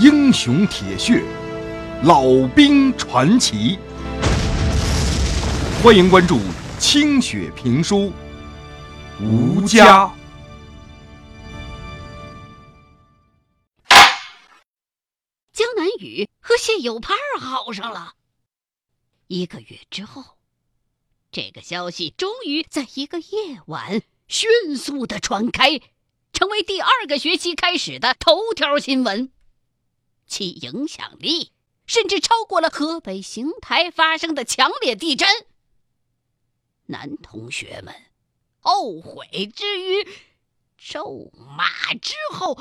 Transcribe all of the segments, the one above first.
英雄铁血，老兵传奇。欢迎关注清雪评书《吴家》。江南雨和谢有盼好上了。一个月之后，这个消息终于在一个夜晚迅速的传开，成为第二个学期开始的头条新闻。其影响力甚至超过了河北邢台发生的强烈地震。男同学们后悔之余，咒骂之后，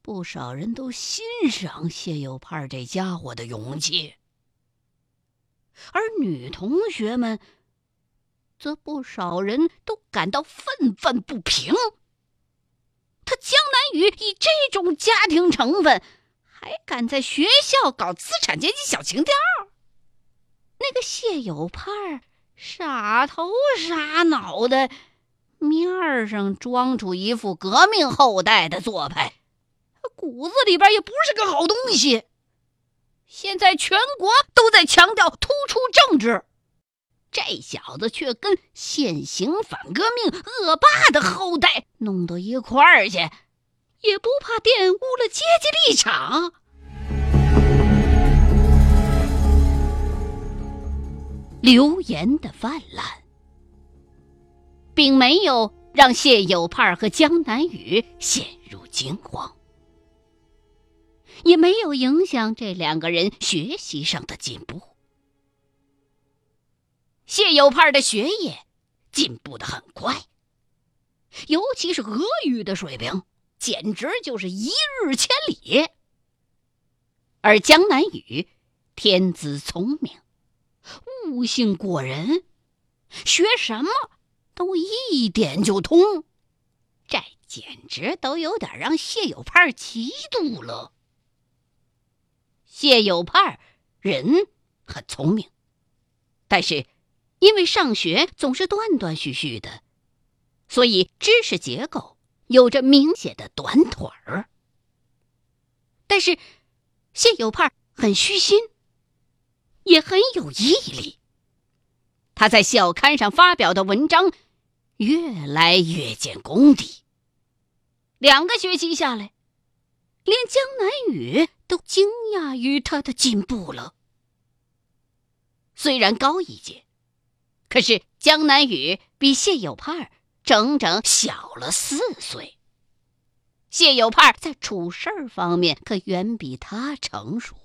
不少人都欣赏谢有盼这家伙的勇气。而女同学们，则不少人都感到愤愤不平。他江南雨以这种家庭成分。还敢在学校搞资产阶级小情调？那个谢有盼傻头傻脑的，面儿上装出一副革命后代的做派，骨子里边也不是个好东西。现在全国都在强调突出政治，这小子却跟现行反革命恶霸的后代弄到一块儿去。也不怕玷污了阶级立场。流言的泛滥，并没有让谢有盼和江南雨陷入惊慌，也没有影响这两个人学习上的进步。谢有盼的学业进步的很快，尤其是俄语的水平。简直就是一日千里。而江南雨天资聪明，悟性过人，学什么都一点就通，这简直都有点让谢有盼嫉妒了。谢有盼人很聪明，但是因为上学总是断断续续的，所以知识结构。有着明显的短腿儿，但是谢有盼很虚心，也很有毅力。他在校刊上发表的文章越来越见功底。两个学期下来，连江南雨都惊讶于他的进步了。虽然高一届，可是江南雨比谢有盼整整小了四岁。谢有盼在处事方面可远比他成熟。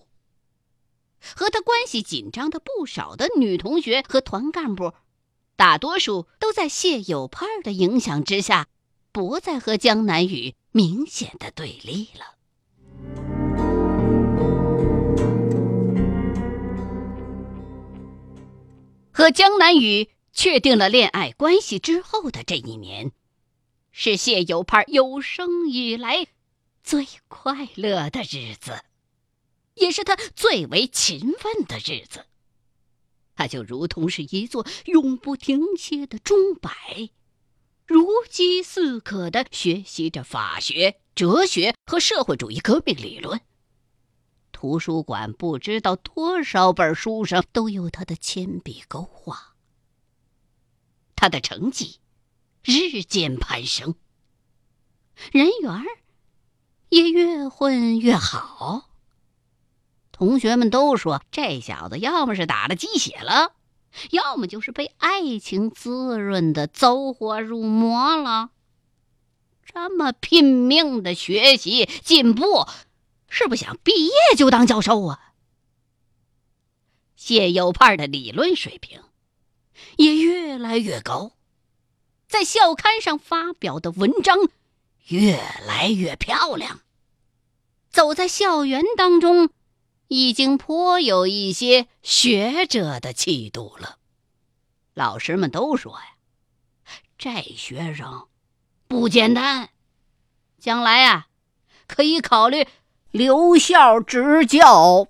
和他关系紧张的不少的女同学和团干部，大多数都在谢有盼的影响之下，不再和江南雨明显的对立了。和江南雨。确定了恋爱关系之后的这一年，是谢有盼有生以来最快乐的日子，也是他最为勤奋的日子。他就如同是一座永不停歇的钟摆，如饥似渴的学习着法学、哲学和社会主义革命理论。图书馆不知道多少本书上都有他的铅笔勾画。他的成绩日渐攀升，人缘也越混越好。同学们都说这小子要么是打了鸡血了，要么就是被爱情滋润的走火入魔了。这么拼命的学习进步，是不想毕业就当教授啊？谢有盼的理论水平。也越来越高，在校刊上发表的文章越来越漂亮。走在校园当中，已经颇有一些学者的气度了。老师们都说呀：“这学生不简单，将来啊可以考虑留校执教。”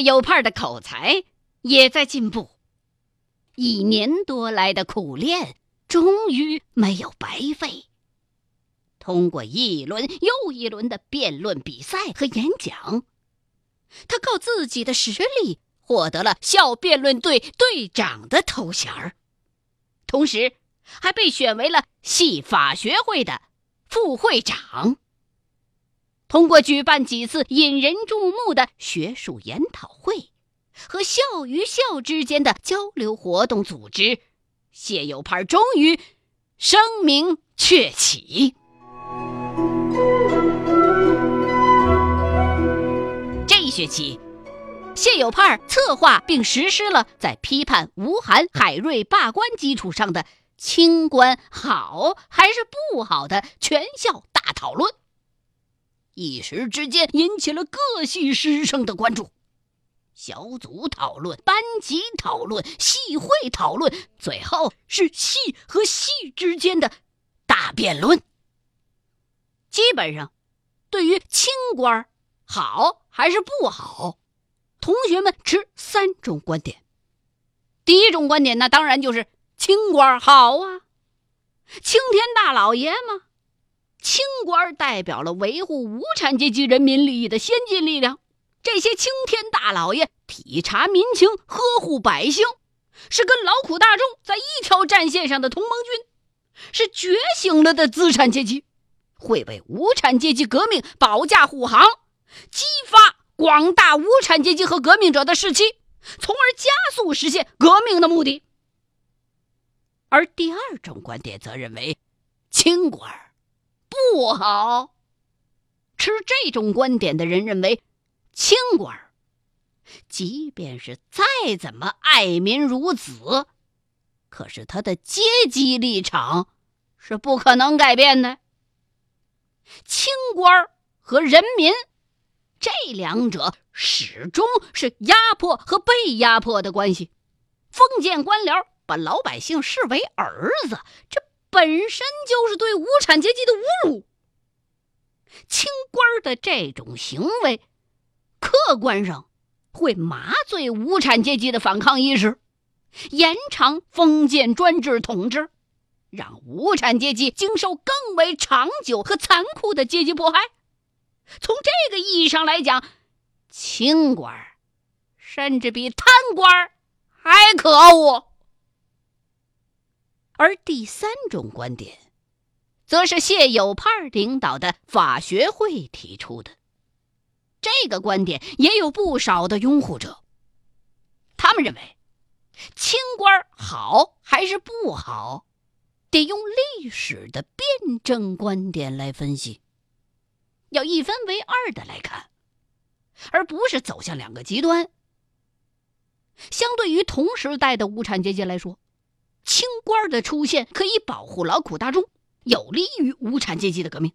有派的口才也在进步。一年多来的苦练，终于没有白费。通过一轮又一轮的辩论比赛和演讲，他靠自己的实力获得了校辩论队队长的头衔儿，同时还被选为了系法学会的副会长。通过举办几次引人注目的学术研讨会和校与校之间的交流活动组织，谢有派终于声名鹊起。这一学期，谢有派策划并实施了在批判吴晗、海瑞罢官基础上的清官好还是不好的全校大讨论。一时之间引起了各系师生的关注，小组讨论、班级讨论、系会讨论，最后是系和系之间的大辩论。基本上，对于清官好还是不好，同学们持三种观点。第一种观点，那当然就是清官好啊，青天大老爷嘛。清官代表了维护无产阶级人民利益的先进力量，这些青天大老爷体察民情，呵护百姓，是跟劳苦大众在一条战线上的同盟军，是觉醒了的资产阶级，会为无产阶级革命保驾护航，激发广大无产阶级和革命者的士气，从而加速实现革命的目的。而第二种观点则认为，清官。不好。持这种观点的人认为，清官，即便是再怎么爱民如子，可是他的阶级立场是不可能改变的。清官和人民这两者始终是压迫和被压迫的关系。封建官僚把老百姓视为儿子，这。本身就是对无产阶级的侮辱。清官的这种行为，客观上会麻醉无产阶级的反抗意识，延长封建专制统治，让无产阶级经受更为长久和残酷的阶级迫害。从这个意义上来讲，清官甚至比贪官还可恶。而第三种观点，则是谢有派领导的法学会提出的。这个观点也有不少的拥护者。他们认为，清官好还是不好，得用历史的辩证观点来分析，要一分为二的来看，而不是走向两个极端。相对于同时代的无产阶级来说。清官的出现可以保护劳苦大众，有利于无产阶级的革命。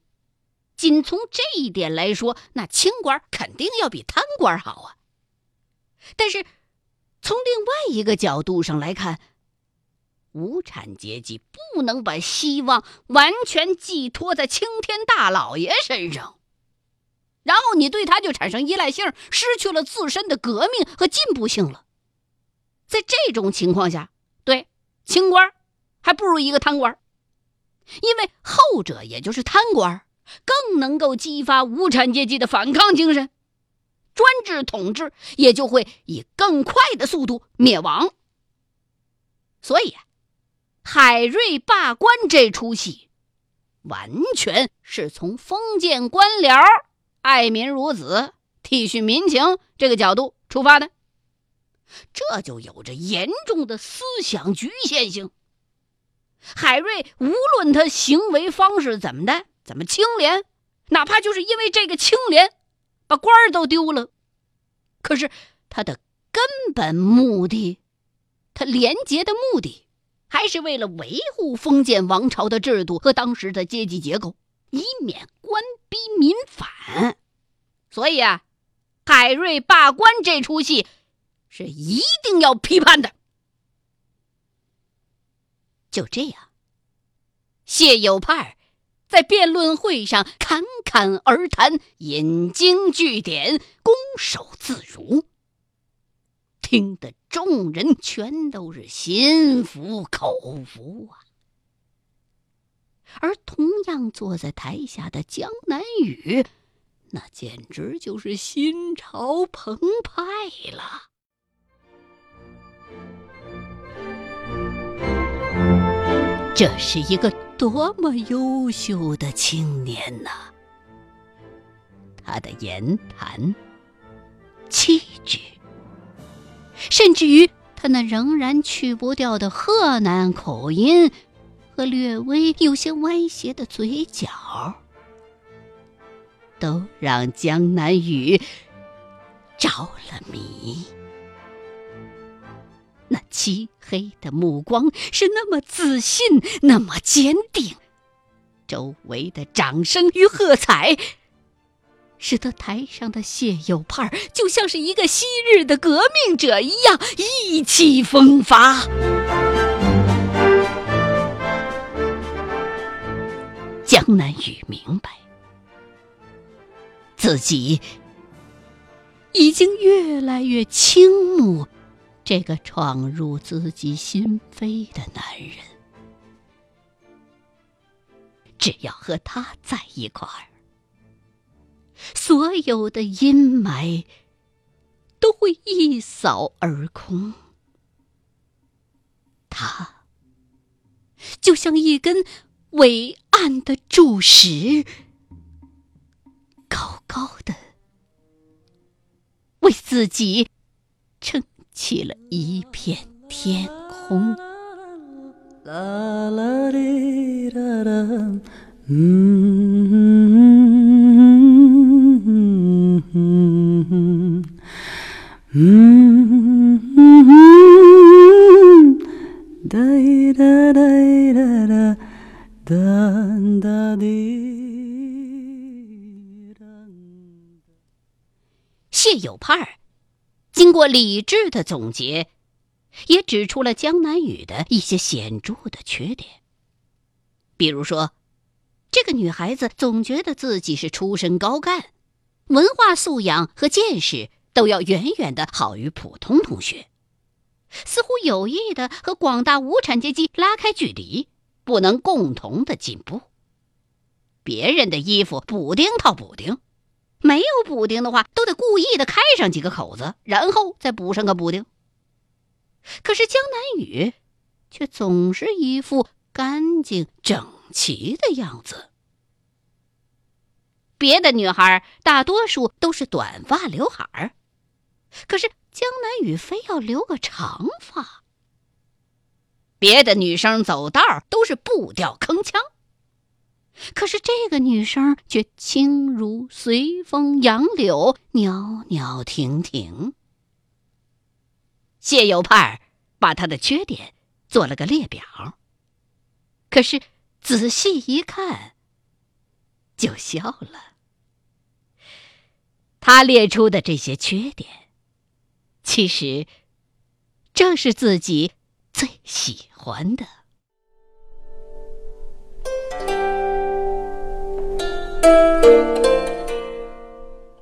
仅从这一点来说，那清官肯定要比贪官好啊。但是，从另外一个角度上来看，无产阶级不能把希望完全寄托在青天大老爷身上，然后你对他就产生依赖性，失去了自身的革命和进步性了。在这种情况下，对。清官还不如一个贪官，因为后者也就是贪官，更能够激发无产阶级的反抗精神，专制统治也就会以更快的速度灭亡。所以，海瑞罢官这出戏，完全是从封建官僚爱民如子、体恤民情这个角度出发的。这就有着严重的思想局限性。海瑞无论他行为方式怎么的，怎么清廉，哪怕就是因为这个清廉，把官儿都丢了，可是他的根本目的，他廉洁的目的，还是为了维护封建王朝的制度和当时的阶级结构，以免官逼民反。所以啊，海瑞罢官这出戏。是一定要批判的。就这样，谢有派在辩论会上侃侃而谈，引经据典，攻守自如，听得众人全都是心服口服啊。而同样坐在台下的江南雨，那简直就是心潮澎湃了。这是一个多么优秀的青年呐！他的言谈、气质，甚至于他那仍然去不掉的河南口音和略微有些歪斜的嘴角，都让江南雨着了迷。那漆黑的目光是那么自信，那么坚定。周围的掌声与喝彩，使得台上的谢有盼就像是一个昔日的革命者一样意气风发。江南雨明白，自己已经越来越倾慕。这个闯入自己心扉的男人，只要和他在一块儿，所有的阴霾都会一扫而空。他就像一根伟岸的柱石，高高的为自己。起了一片天空。谢有盼儿。经过理智的总结，也指出了江南雨的一些显著的缺点。比如说，这个女孩子总觉得自己是出身高干，文化素养和见识都要远远的好于普通同学，似乎有意的和广大无产阶级拉开距离，不能共同的进步。别人的衣服补丁套补丁。没有补丁的话，都得故意的开上几个口子，然后再补上个补丁。可是江南雨却总是一副干净整齐的样子。别的女孩大多数都是短发刘海儿，可是江南雨非要留个长发。别的女生走道都是步调铿锵。可是这个女生却轻如随风杨柳，袅袅婷婷。谢有派把她的缺点做了个列表，可是仔细一看，就笑了。他列出的这些缺点，其实正是自己最喜欢的。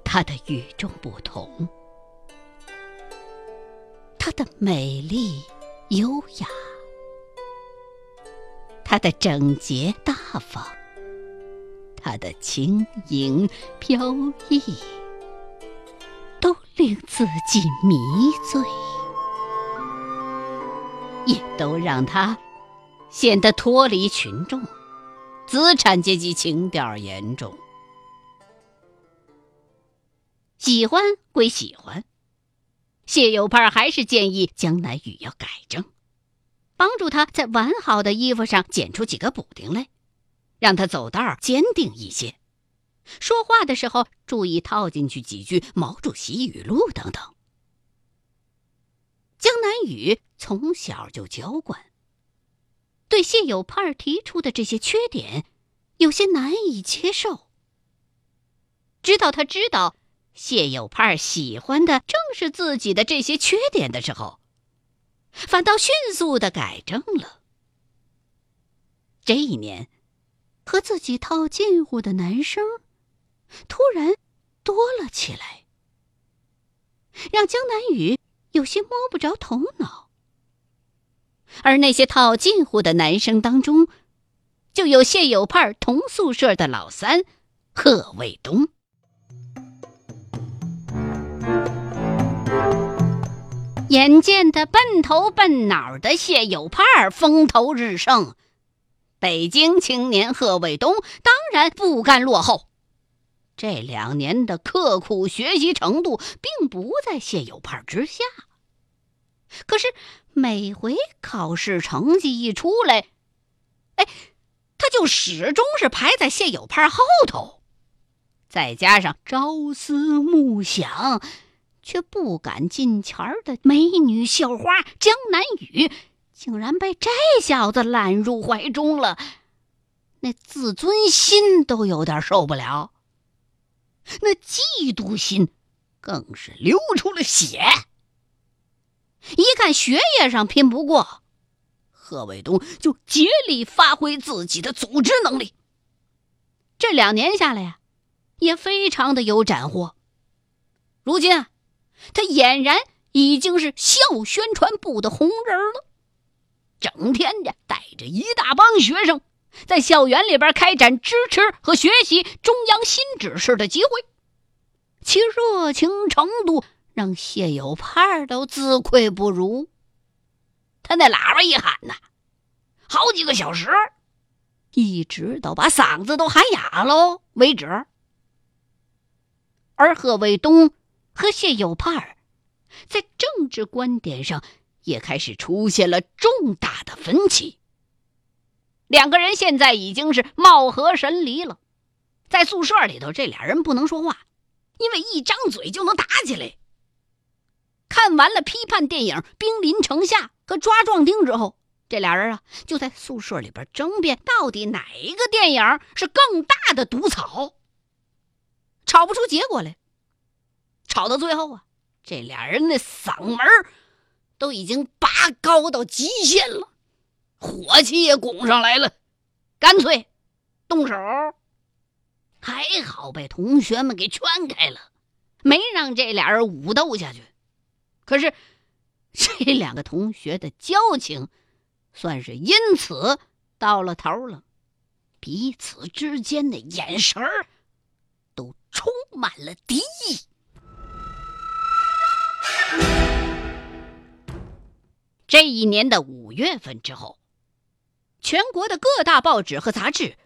她的与众不同，她的美丽优雅，她的整洁大方，她的轻盈飘逸，都令自己迷醉，也都让她显得脱离群众。资产阶级情调严重，喜欢归喜欢，谢有盼还是建议江南雨要改正，帮助他在完好的衣服上剪出几个补丁来，让他走道坚定一些，说话的时候注意套进去几句毛主席语录等等。江南雨从小就娇惯。对谢有盼提出的这些缺点，有些难以接受。直到他知道谢有盼喜欢的正是自己的这些缺点的时候，反倒迅速的改正了。这一年，和自己套近乎的男生突然多了起来，让江南雨有些摸不着头脑。而那些套近乎的男生当中，就有谢有盼同宿舍的老三贺卫东。眼见的笨头笨脑的谢有盼风头日盛，北京青年贺卫东当然不甘落后。这两年的刻苦学习程度并不在谢有盼之下，可是每回考试成绩一出来，哎，他就始终是排在谢有盼后头。再加上朝思暮想。却不敢近前的美女校花江南雨，竟然被这小子揽入怀中了，那自尊心都有点受不了，那嫉妒心更是流出了血。一看学业上拼不过，贺卫东就竭力发挥自己的组织能力。这两年下来呀，也非常的有斩获。如今啊。他俨然已经是校宣传部的红人了，整天的带着一大帮学生在校园里边开展支持和学习中央新指示的集会，其热情程度让谢有盼都自愧不如。他那喇叭一喊呐，好几个小时，一直到把嗓子都喊哑喽为止。而贺卫东。和谢有盼在政治观点上也开始出现了重大的分歧。两个人现在已经是貌合神离了，在宿舍里头，这俩人不能说话，因为一张嘴就能打起来。看完了批判电影《兵临城下》和《抓壮丁》之后，这俩人啊就在宿舍里边争辩，到底哪一个电影是更大的毒草，吵不出结果来。吵到最后啊，这俩人的嗓门都已经拔高到极限了，火气也拱上来了，干脆动手。还好被同学们给劝开了，没让这俩人武斗下去。可是这两个同学的交情算是因此到了头了，彼此之间的眼神儿都充满了敌意。这一年的五月份之后，全国的各大报纸和杂志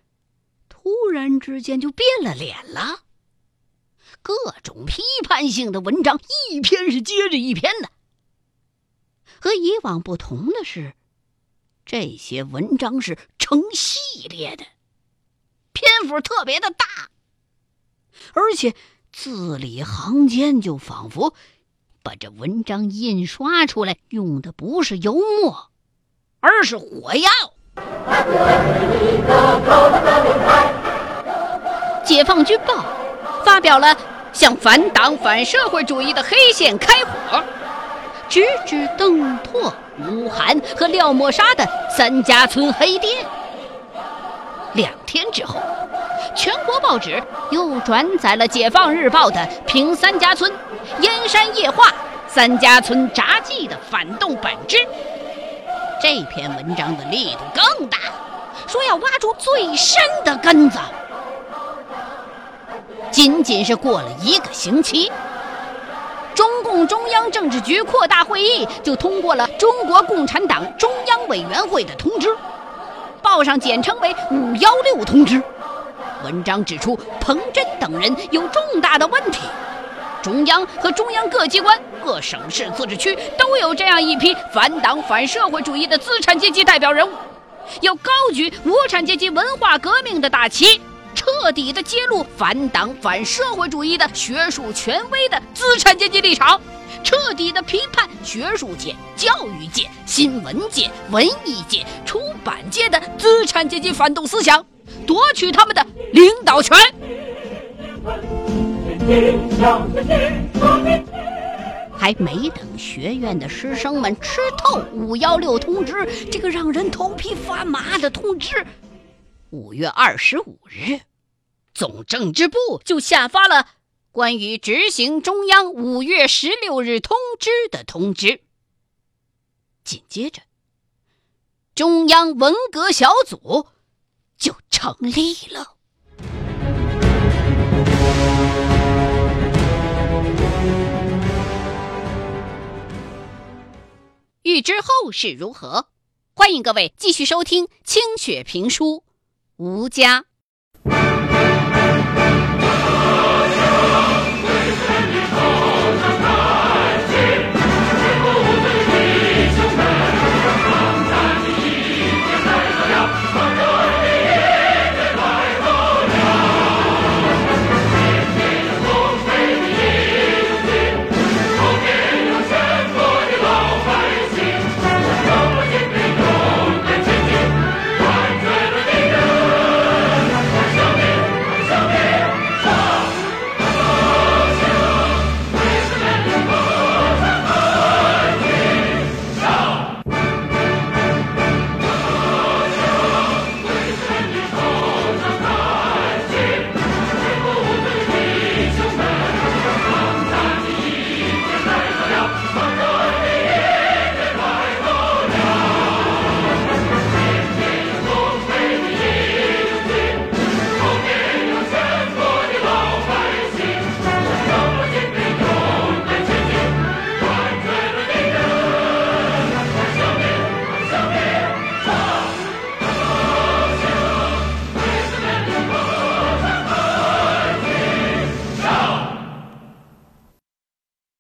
突然之间就变了脸了，各种批判性的文章一篇是接着一篇的。和以往不同的是，这些文章是成系列的，篇幅特别的大，而且字里行间就仿佛。把这文章印刷出来用的不是油墨，而是火药。解放军报发表了向反党反社会主义的黑线开火，直指邓拓、吴晗和廖沫沙的三家村黑店。两天之后，全国报纸又转载了解放日报的评三家村。燕山夜话，三家村札记的反动本质。这篇文章的力度更大，说要挖出最深的根子。仅仅是过了一个星期，中共中央政治局扩大会议就通过了中国共产党中央委员会的通知，报上简称为“五幺六通知”。文章指出，彭真等人有重大的问题。中央和中央各机关、各省市自治区都有这样一批反党反社会主义的资产阶级代表人物，要高举无产阶级文化革命的大旗，彻底的揭露反党反社会主义的学术权威的资产阶级立场，彻底的批判学术界、教育界、新闻界、文艺界、出版界的资产阶级反动思想，夺取他们的领导权。还没等学院的师生们吃透“五幺六”通知这个让人头皮发麻的通知，五月二十五日，总政治部就下发了关于执行中央五月十六日通知的通知。紧接着，中央文革小组就成立了。欲知后事如何，欢迎各位继续收听清雪评书《吴家》。